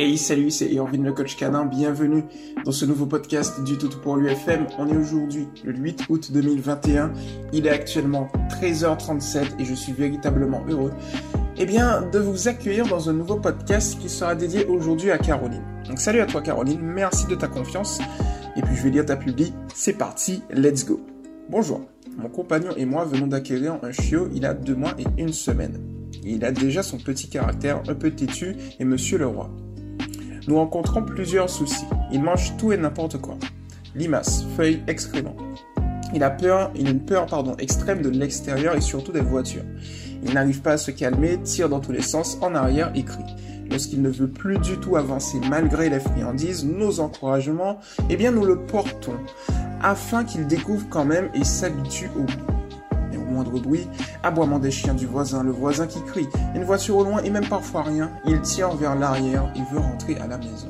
Hey salut, c'est Irvin le coach canin, bienvenue dans ce nouveau podcast du Tout pour l'UFM. On est aujourd'hui le 8 août 2021, il est actuellement 13h37 et je suis véritablement heureux eh bien, de vous accueillir dans un nouveau podcast qui sera dédié aujourd'hui à Caroline. Donc salut à toi Caroline, merci de ta confiance et puis je vais lire ta publi, c'est parti, let's go. Bonjour, mon compagnon et moi venons d'acquérir un chiot il a deux mois et une semaine. Il a déjà son petit caractère un peu têtu et monsieur le roi. Nous rencontrons plusieurs soucis. Il mange tout et n'importe quoi. Limaces, feuilles, excréments. Il a peur, il a une peur pardon, extrême de l'extérieur et surtout des voitures. Il n'arrive pas à se calmer, tire dans tous les sens, en arrière et crie. Lorsqu'il ne veut plus du tout avancer malgré les friandises, nos encouragements, eh bien nous le portons afin qu'il découvre quand même et s'habitue au bruit, aboiement des chiens du voisin, le voisin qui crie, une voiture au loin et même parfois rien, il tire vers l'arrière et veut rentrer à la maison.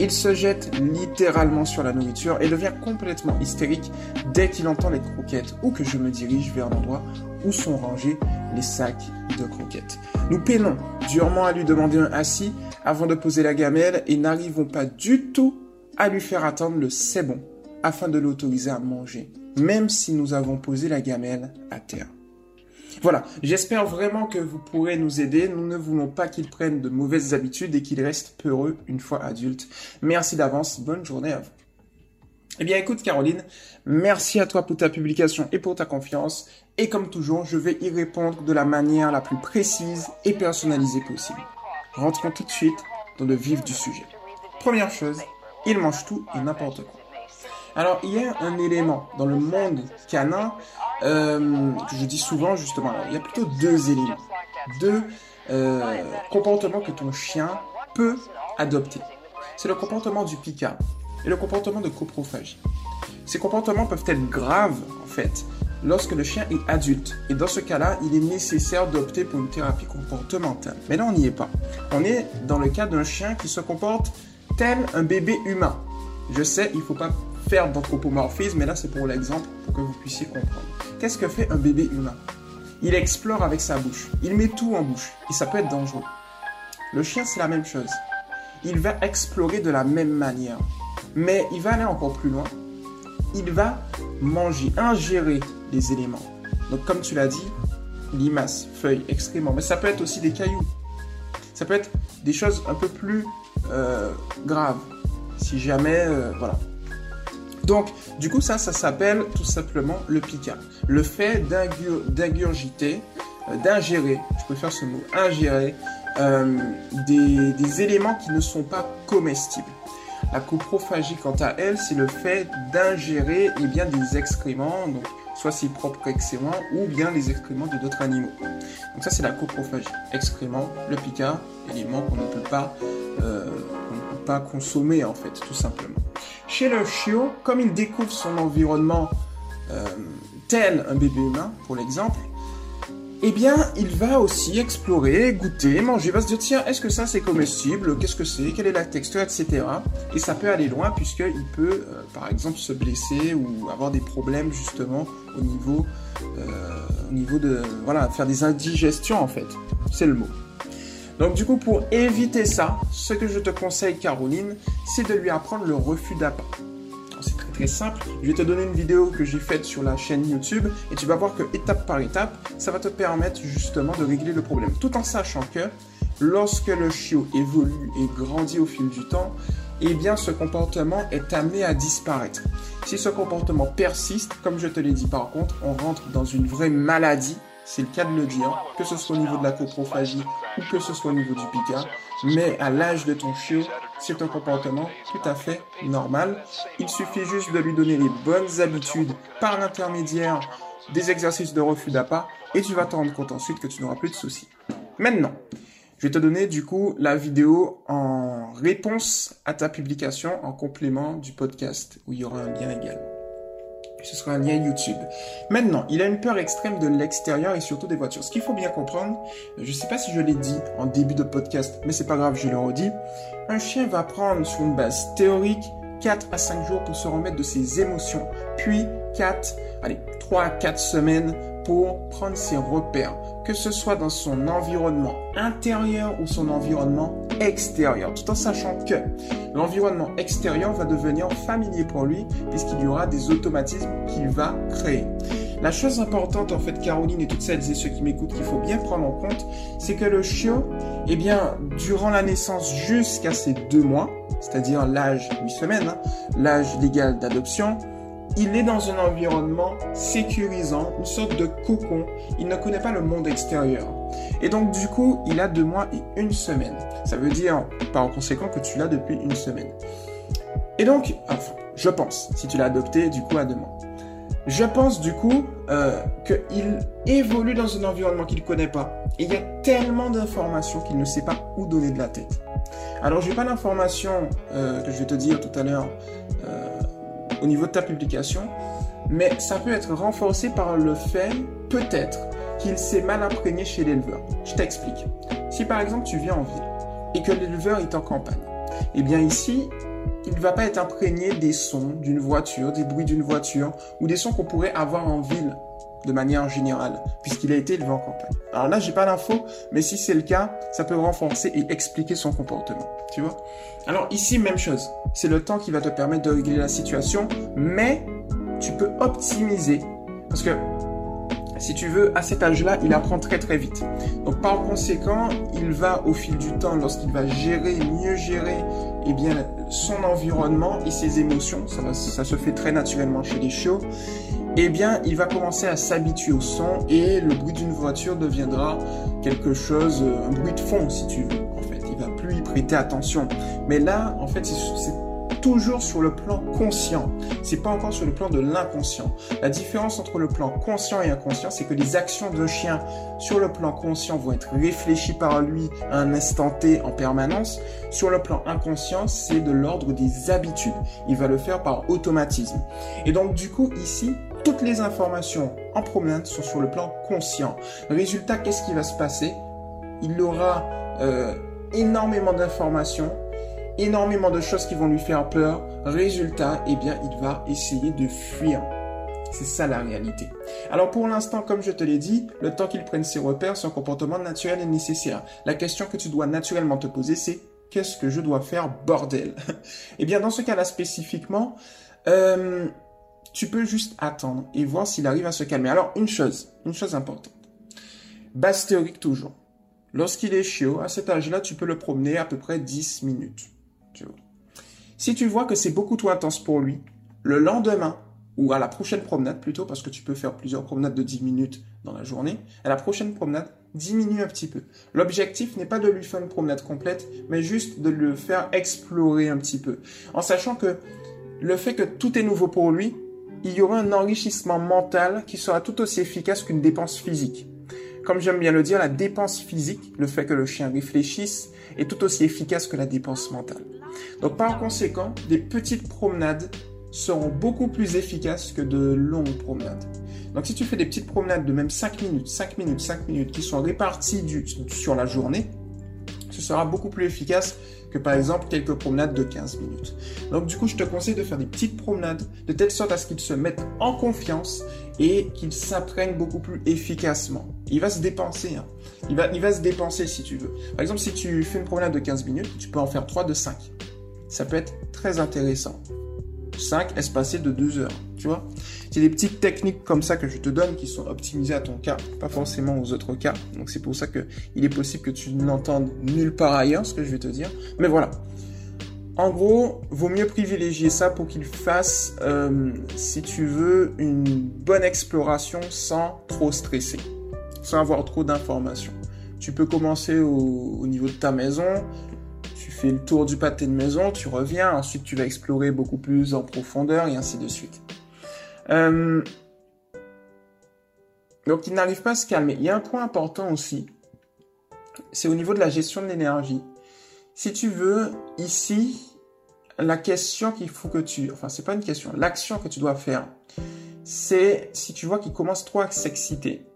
Il se jette littéralement sur la nourriture et devient complètement hystérique dès qu'il entend les croquettes ou que je me dirige vers l'endroit où sont rangés les sacs de croquettes. Nous peinons durement à lui demander un assis avant de poser la gamelle et n'arrivons pas du tout à lui faire attendre le c'est bon afin de l'autoriser à manger même si nous avons posé la gamelle à terre. Voilà, j'espère vraiment que vous pourrez nous aider. Nous ne voulons pas qu'il prenne de mauvaises habitudes et qu'il reste peureux une fois adulte. Merci d'avance, bonne journée à vous. Eh bien écoute Caroline, merci à toi pour ta publication et pour ta confiance. Et comme toujours, je vais y répondre de la manière la plus précise et personnalisée possible. Rentrons tout de suite dans le vif du sujet. Première chose, il mange tout et n'importe quoi. Alors, il y a un élément dans le monde canin euh, que je dis souvent justement. il y a plutôt deux éléments, deux euh, comportements que ton chien peut adopter. C'est le comportement du picard et le comportement de coprophagie. Ces comportements peuvent être graves en fait lorsque le chien est adulte. Et dans ce cas-là, il est nécessaire d'opter pour une thérapie comportementale. Mais là, on n'y est pas. On est dans le cas d'un chien qui se comporte tel un bébé humain. Je sais, il ne faut pas faire d'anthropomorphisme, mais là c'est pour l'exemple pour que vous puissiez comprendre. Qu'est-ce que fait un bébé humain? Il explore avec sa bouche. Il met tout en bouche et ça peut être dangereux. Le chien c'est la même chose. Il va explorer de la même manière, mais il va aller encore plus loin. Il va manger, ingérer les éléments. Donc comme tu l'as dit, limaces, feuilles, excréments, mais ça peut être aussi des cailloux. Ça peut être des choses un peu plus euh, graves. Si jamais, euh, voilà, donc, du coup, ça, ça s'appelle tout simplement le pica. Le fait d'ingurgiter, euh, d'ingérer, je préfère ce mot, ingérer euh, des, éléments qui ne sont pas comestibles. La coprophagie, quant à elle, c'est le fait d'ingérer eh bien des excréments, donc soit ses propres excréments ou bien les excréments de d'autres animaux. Donc ça, c'est la coprophagie. Excréments, le pica, élément qu'on euh, ne peut pas consommer en fait, tout simplement. Chez le chiot, comme il découvre son environnement euh, tel un bébé humain, pour l'exemple, eh bien, il va aussi explorer, goûter, manger, il va se dire, tiens, est-ce que ça c'est comestible? Qu'est-ce que c'est? Quelle est la texture, etc. Et ça peut aller loin puisqu'il peut, euh, par exemple, se blesser ou avoir des problèmes justement au niveau, euh, au niveau de, voilà, faire des indigestions en fait. C'est le mot. Donc du coup, pour éviter ça, ce que je te conseille, Caroline, c'est de lui apprendre le refus d'appât. C'est très très simple. Je vais te donner une vidéo que j'ai faite sur la chaîne YouTube et tu vas voir que étape par étape, ça va te permettre justement de régler le problème. Tout en sachant que lorsque le chiot évolue et grandit au fil du temps, eh bien ce comportement est amené à disparaître. Si ce comportement persiste, comme je te l'ai dit par contre, on rentre dans une vraie maladie c'est le cas de le dire, que ce soit au niveau de la coprophagie ou que ce soit au niveau du pica, mais à l'âge de ton chiot, c'est un comportement tout à fait normal. Il suffit juste de lui donner les bonnes habitudes par l'intermédiaire des exercices de refus d'appât et tu vas te rendre compte ensuite que tu n'auras plus de soucis. Maintenant, je vais te donner du coup la vidéo en réponse à ta publication en complément du podcast où il y aura un lien également ce sera un lien YouTube. Maintenant, il a une peur extrême de l'extérieur et surtout des voitures. Ce qu'il faut bien comprendre, je ne sais pas si je l'ai dit en début de podcast, mais c'est pas grave, je le redis. Un chien va prendre sur une base théorique 4 à 5 jours pour se remettre de ses émotions, puis 4, allez, 3 à 4 semaines pour prendre ses repères, que ce soit dans son environnement intérieur ou son environnement extérieur, tout en sachant que l'environnement extérieur va devenir familier pour lui puisqu'il y aura des automatismes qu'il va créer. La chose importante, en fait, Caroline et toutes celles et ceux qui m'écoutent, qu'il faut bien prendre en compte, c'est que le chiot, eh bien, durant la naissance jusqu'à ses deux mois, c'est-à-dire l'âge 8 semaines, hein, l'âge légal d'adoption, il est dans un environnement sécurisant, une sorte de cocon. Il ne connaît pas le monde extérieur. Et donc, du coup, il a deux mois et une semaine. Ça veut dire, par conséquent, que tu l'as depuis une semaine. Et donc, enfin, je pense, si tu l'as adopté, du coup, à deux mois. Je pense du coup euh, qu'il évolue dans un environnement qu'il ne connaît pas. Et il y a tellement d'informations qu'il ne sait pas où donner de la tête. Alors, je n'ai pas l'information euh, que je vais te dire tout à l'heure euh, au niveau de ta publication, mais ça peut être renforcé par le fait, peut-être, qu'il s'est mal imprégné chez l'éleveur. Je t'explique. Si par exemple tu viens en ville et que l'éleveur est en campagne, eh bien ici, il ne va pas être imprégné des sons d'une voiture, des bruits d'une voiture ou des sons qu'on pourrait avoir en ville de manière générale, puisqu'il a été élevé en campagne. Alors là, j'ai pas l'info, mais si c'est le cas, ça peut renforcer et expliquer son comportement. Tu vois Alors ici, même chose. C'est le temps qui va te permettre de régler la situation, mais tu peux optimiser. Parce que si tu veux, à cet âge-là, il apprend très très vite. Donc par conséquent, il va au fil du temps, lorsqu'il va gérer, mieux gérer eh bien, son environnement et ses émotions, ça, ça se fait très naturellement chez les chiots, eh bien, il va commencer à s'habituer au son et le bruit d'une voiture deviendra quelque chose, un bruit de fond si tu veux. En fait, il va plus y prêter attention. Mais là, en fait, c'est toujours sur le plan conscient. C'est pas encore sur le plan de l'inconscient. La différence entre le plan conscient et inconscient, c'est que les actions d'un chien sur le plan conscient vont être réfléchies par lui à un instant T en permanence. Sur le plan inconscient, c'est de l'ordre des habitudes. Il va le faire par automatisme. Et donc, du coup, ici, toutes les informations en promenade sont sur le plan conscient. Résultat, qu'est-ce qui va se passer? Il aura euh, énormément d'informations énormément de choses qui vont lui faire peur. Résultat, eh bien, il va essayer de fuir. C'est ça la réalité. Alors pour l'instant, comme je te l'ai dit, le temps qu'il prenne ses repères, son comportement naturel est nécessaire. La question que tu dois naturellement te poser, c'est qu'est-ce que je dois faire, bordel? Eh bien, dans ce cas-là spécifiquement, euh, tu peux juste attendre et voir s'il arrive à se calmer. Alors, une chose, une chose importante. Base théorique toujours. Lorsqu'il est chiot, à cet âge-là, tu peux le promener à peu près 10 minutes. Si tu vois que c'est beaucoup trop intense pour lui, le lendemain, ou à la prochaine promenade plutôt, parce que tu peux faire plusieurs promenades de 10 minutes dans la journée, à la prochaine promenade, diminue un petit peu. L'objectif n'est pas de lui faire une promenade complète, mais juste de le faire explorer un petit peu. En sachant que le fait que tout est nouveau pour lui, il y aura un enrichissement mental qui sera tout aussi efficace qu'une dépense physique. Comme j'aime bien le dire, la dépense physique, le fait que le chien réfléchisse, est tout aussi efficace que la dépense mentale. Donc par conséquent, des petites promenades seront beaucoup plus efficaces que de longues promenades. Donc si tu fais des petites promenades de même 5 minutes, 5 minutes, 5 minutes qui sont réparties sur la journée, ce sera beaucoup plus efficace que par exemple quelques promenades de 15 minutes. Donc du coup, je te conseille de faire des petites promenades de telle sorte à ce qu'ils se mettent en confiance et qu'ils s'apprennent beaucoup plus efficacement. Il va se dépenser. Hein. Il, va, il va se dépenser si tu veux. Par exemple, si tu fais une promenade de 15 minutes, tu peux en faire 3 de 5. Ça peut être très intéressant. 5 espacés de 2 heures, tu vois. C'est des petites techniques comme ça que je te donne qui sont optimisées à ton cas, pas forcément aux autres cas. Donc c'est pour ça que il est possible que tu n'entendes nulle part ailleurs ce que je vais te dire. Mais voilà. En gros, vaut mieux privilégier ça pour qu'il fasse, euh, si tu veux, une bonne exploration sans trop stresser, sans avoir trop d'informations. Tu peux commencer au niveau de ta maison, le tour du pâté de maison, tu reviens, ensuite tu vas explorer beaucoup plus en profondeur et ainsi de suite. Euh, donc il n'arrive pas à se calmer. Il y a un point important aussi, c'est au niveau de la gestion de l'énergie. Si tu veux, ici, la question qu'il faut que tu... Enfin, c'est pas une question. L'action que tu dois faire, c'est si tu vois qu'il commence trop à s'exciter,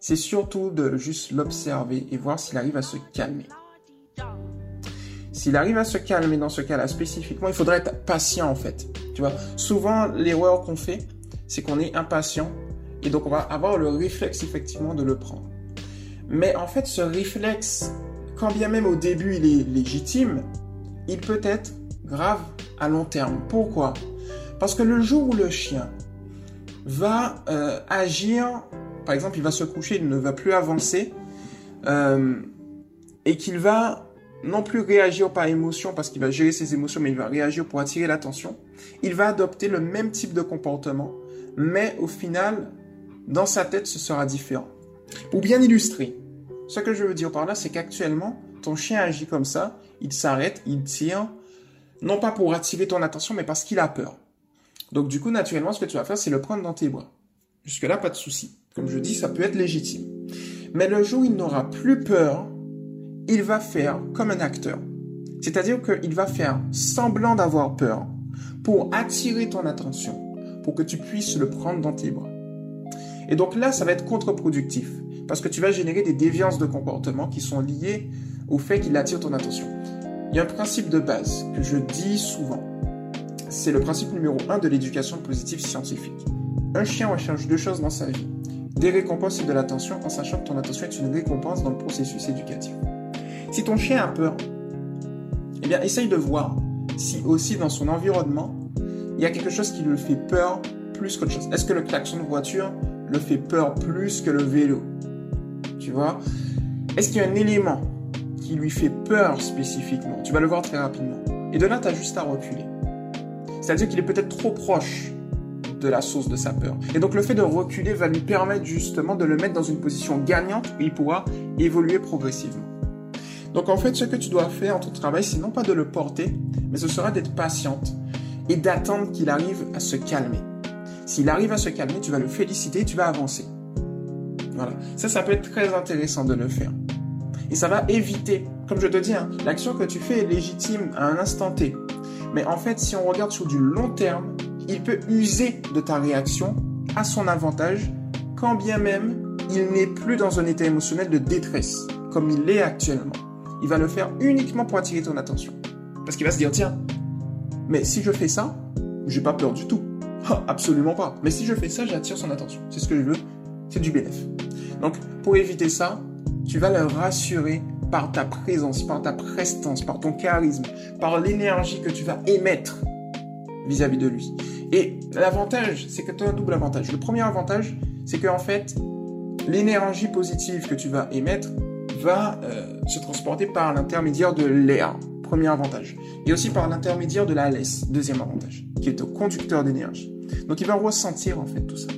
c'est surtout de juste l'observer et voir s'il arrive à se calmer. S'il arrive à se calmer dans ce cas-là spécifiquement, il faudrait être patient en fait. Tu vois, souvent l'erreur qu'on fait, c'est qu'on est impatient et donc on va avoir le réflexe effectivement de le prendre. Mais en fait, ce réflexe quand bien même au début il est légitime, il peut être grave à long terme. Pourquoi? Parce que le jour où le chien va euh, agir, par exemple, il va se coucher, il ne va plus avancer, euh, et qu'il va non plus réagir par émotion parce qu'il va gérer ses émotions, mais il va réagir pour attirer l'attention, il va adopter le même type de comportement, mais au final, dans sa tête, ce sera différent. Ou bien illustrer. Ce que je veux dire par là, c'est qu'actuellement, ton chien agit comme ça, il s'arrête, il tire, non pas pour attirer ton attention, mais parce qu'il a peur. Donc du coup, naturellement, ce que tu vas faire, c'est le prendre dans tes bras. Jusque-là, pas de souci. Comme je dis, ça peut être légitime. Mais le jour où il n'aura plus peur, il va faire comme un acteur. C'est-à-dire qu'il va faire semblant d'avoir peur pour attirer ton attention, pour que tu puisses le prendre dans tes bras. Et donc là, ça va être contre-productif, parce que tu vas générer des déviances de comportement qui sont liées au fait qu'il attire ton attention. Il y a un principe de base que je dis souvent. C'est le principe numéro un de l'éducation positive scientifique. Un chien recherche deux choses dans sa vie. Des récompenses et de l'attention en sachant que ton attention est une récompense dans le processus éducatif. Si ton chien a peur, eh bien, essaye de voir si aussi dans son environnement, il y a quelque chose qui le fait peur plus qu'autre chose. Est-ce que le klaxon de voiture le fait peur plus que le vélo? Tu vois? Est-ce qu'il y a un élément qui lui fait peur spécifiquement? Tu vas le voir très rapidement. Et de là, tu as juste à reculer. C'est-à-dire qu'il est peut-être trop proche de la source de sa peur. Et donc le fait de reculer va lui permettre justement de le mettre dans une position gagnante où il pourra évoluer progressivement. Donc en fait, ce que tu dois faire en ton travail, c'est non pas de le porter, mais ce sera d'être patiente et d'attendre qu'il arrive à se calmer. S'il arrive à se calmer, tu vas le féliciter tu vas avancer. Voilà. Ça, ça peut être très intéressant de le faire. Et ça va éviter, comme je te dis, hein, l'action que tu fais est légitime à un instant T. Mais en fait, si on regarde sur du long terme, il peut user de ta réaction à son avantage, quand bien même il n'est plus dans un état émotionnel de détresse, comme il l'est actuellement. Il va le faire uniquement pour attirer ton attention. Parce qu'il va se dire, tiens, mais si je fais ça, j'ai pas peur du tout. Absolument pas. Mais si je fais ça, j'attire son attention. C'est ce que je veux. C'est du bénéfice. Donc, pour éviter ça, tu vas le rassurer par ta présence, par ta prestance, par ton charisme, par l'énergie que tu vas émettre vis-à-vis de lui. Et l'avantage, c'est que tu as un double avantage. Le premier avantage, c'est qu'en fait, l'énergie positive que tu vas émettre va euh, se transporter par l'intermédiaire de l'air. Premier avantage. Et aussi par l'intermédiaire de la laisse. Deuxième avantage. Qui est au conducteur d'énergie. Donc il va ressentir en fait tout ça.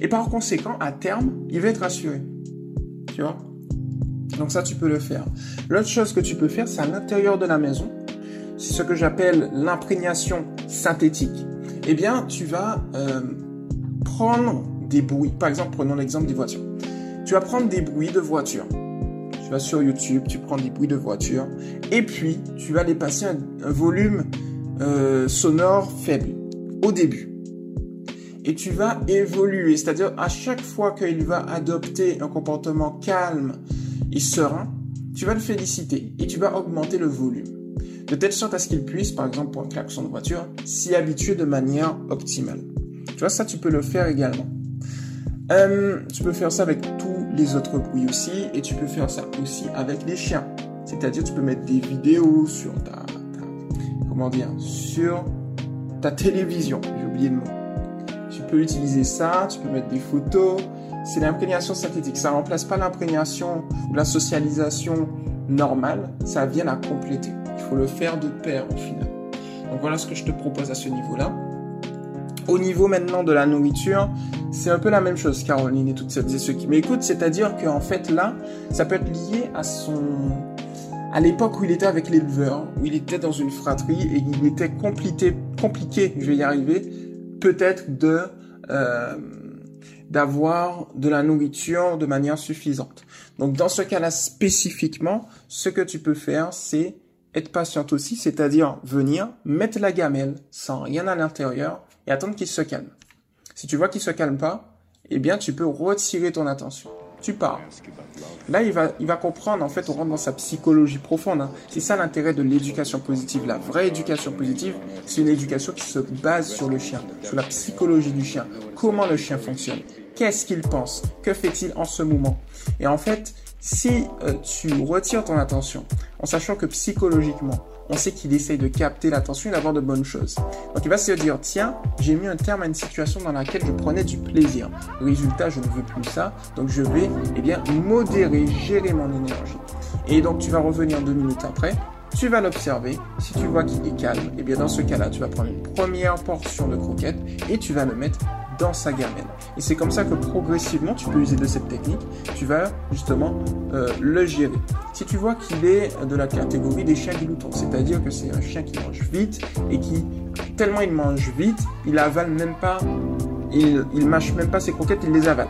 Et par conséquent, à terme, il va être rassuré. Tu vois? Donc ça, tu peux le faire. L'autre chose que tu peux faire, c'est à l'intérieur de la maison. C'est ce que j'appelle l'imprégnation synthétique. Eh bien, tu vas euh, prendre des bruits. Par exemple, prenons l'exemple des voitures. Tu vas prendre des bruits de voiture. Vas sur YouTube, tu prends des bruits de voiture. Et puis, tu vas les passer un, un volume euh, sonore faible au début et tu vas évoluer. C'est-à-dire, à chaque fois qu'il va adopter un comportement calme et serein, tu vas le féliciter et tu vas augmenter le volume. De telle sorte à ce qu'il puisse, par exemple pour un klaxon de voiture, s'y habituer de manière optimale. Tu vois, ça, tu peux le faire également. Euh, tu peux faire ça avec tous les autres bruits aussi, et tu peux faire ça aussi avec les chiens. C'est-à-dire, tu peux mettre des vidéos sur ta, comment dire, sur ta télévision. J'ai oublié le mot tu peux utiliser ça, tu peux mettre des photos. C'est l'imprégnation synthétique. Ça remplace pas l'imprégnation ou la socialisation normale. Ça vient la compléter. Il faut le faire de pair au final. Donc voilà ce que je te propose à ce niveau-là. Au niveau maintenant de la nourriture, c'est un peu la même chose, Caroline et toutes celles et ceux qui m'écoutent. C'est-à-dire qu'en fait là, ça peut être lié à son, à l'époque où il était avec l'éleveur, où il était dans une fratrie et il était compliqué, compliqué, je vais y arriver, peut-être de euh, d'avoir de la nourriture de manière suffisante. Donc dans ce cas-là spécifiquement, ce que tu peux faire, c'est être patiente aussi, c'est-à-dire venir mettre la gamelle sans rien à l'intérieur et attendre qu'il se calme. Si tu vois qu'il se calme pas, eh bien tu peux retirer ton attention. tu parles. Là, il va, il va comprendre, en fait, on rentre dans sa psychologie profonde. Hein. C'est ça l'intérêt de l'éducation positive. La vraie éducation positive, c'est une éducation qui se base sur le chien, sur la psychologie du chien. Comment le chien fonctionne? Qu'est-ce qu'il pense? Que fait-il en ce moment? Et en fait, si euh, tu retires ton attention, en sachant que psychologiquement, on sait qu'il essaye de capter l'attention et d'avoir de bonnes choses. Donc il va se dire, tiens, j'ai mis un terme à une situation dans laquelle je prenais du plaisir. Résultat, je ne veux plus ça, donc je vais eh bien, modérer, gérer mon énergie. Et donc tu vas revenir deux minutes après, tu vas l'observer. Si tu vois qu'il est calme, eh bien dans ce cas-là, tu vas prendre une première portion de croquette et tu vas le mettre dans sa gamelle. Et c'est comme ça que progressivement, tu peux user de cette technique. Tu vas justement euh, le gérer. Si tu vois qu'il est de la catégorie des chiens gloutons, c'est-à-dire que c'est un chien qui mange vite et qui, tellement il mange vite, il avale même pas, il, il mâche même pas ses croquettes, il les avale.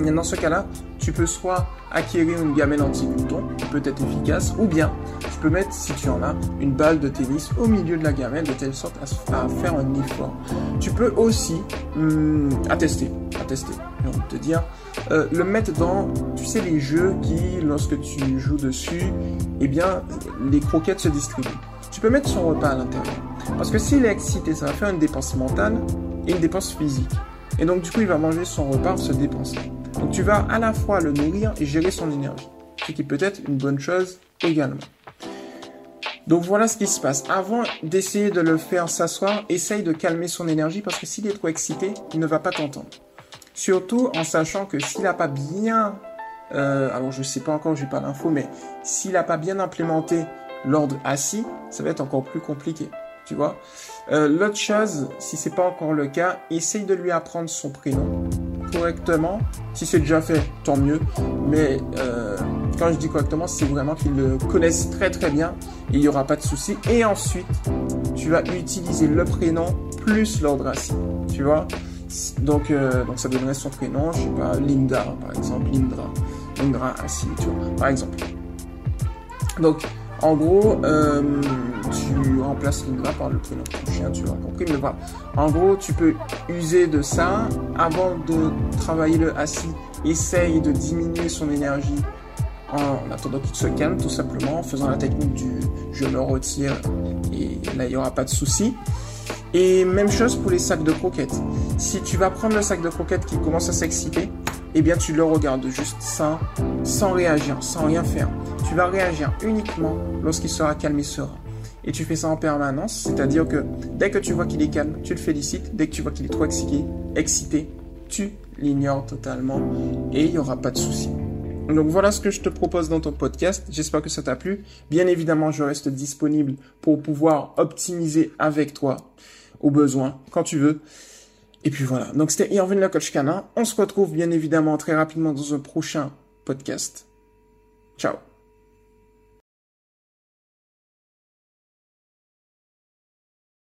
Dans ce cas-là, tu peux soit acquérir une gamelle anti-glouton, qui peut être efficace, ou bien tu peux mettre, si tu en as, une balle de tennis au milieu de la gamelle de telle sorte à, faire un effort. Tu peux aussi hum, attester, attester, j'ai envie de te dire, euh, le mettre dans, tu sais, les jeux qui, lorsque tu joues dessus, eh bien, les croquettes se distribuent. Tu peux mettre son repas à l'intérieur. Parce que s'il est excité, ça va faire une dépense mentale et une dépense physique. Et donc, du coup, il va manger son repas se dépenser. Donc tu vas à la fois le nourrir et gérer son énergie, ce qui peut être une bonne chose également. Donc voilà ce qui se passe. Avant d'essayer de le faire s'asseoir, essaye de calmer son énergie parce que s'il est trop excité, il ne va pas t'entendre. Surtout en sachant que s'il n'a pas bien, euh, alors je sais pas encore, j'ai pas l'info, mais s'il n'a pas bien implémenté l'ordre assis, ça va être encore plus compliqué. Tu vois. Euh, L'autre chose, si c'est pas encore le cas, essaye de lui apprendre son prénom correctement. Si c'est déjà fait, tant mieux. Mais euh, quand je dis correctement, c'est vraiment qu'ils le connaissent très très bien il n'y aura pas de souci. Et ensuite, tu vas utiliser le prénom plus l'ordre assis. Tu vois? Donc, euh, donc ça donnerait son prénom, je sais pas, Linda par exemple, Lindra, Lindra assis, tu vois, par exemple. Donc, en gros, euh, tu remplaces Lindra par le prénom de chien, tu as compris. Mais voilà. En gros, tu peux user de ça avant de travailler le assis. Essaye de diminuer son énergie en attendant qu'il se calme, tout simplement, en faisant la technique du je le retire et là il n'y aura pas de souci. Et même chose pour les sacs de croquettes. Si tu vas prendre le sac de croquettes qui commence à s'exciter, eh bien tu le regardes juste sans, sans réagir, sans rien faire. Tu vas réagir uniquement lorsqu'il sera calme et serein. Et tu fais ça en permanence, c'est-à-dire que dès que tu vois qu'il est calme, tu le félicites. Dès que tu vois qu'il est trop excité, excité tu l'ignores totalement et il n'y aura pas de souci. Donc voilà ce que je te propose dans ton podcast. J'espère que ça t'a plu. Bien évidemment, je reste disponible pour pouvoir optimiser avec toi au besoin, quand tu veux. Et puis voilà. Donc c'était Irvin le coach canin. On se retrouve bien évidemment très rapidement dans un prochain podcast. Ciao.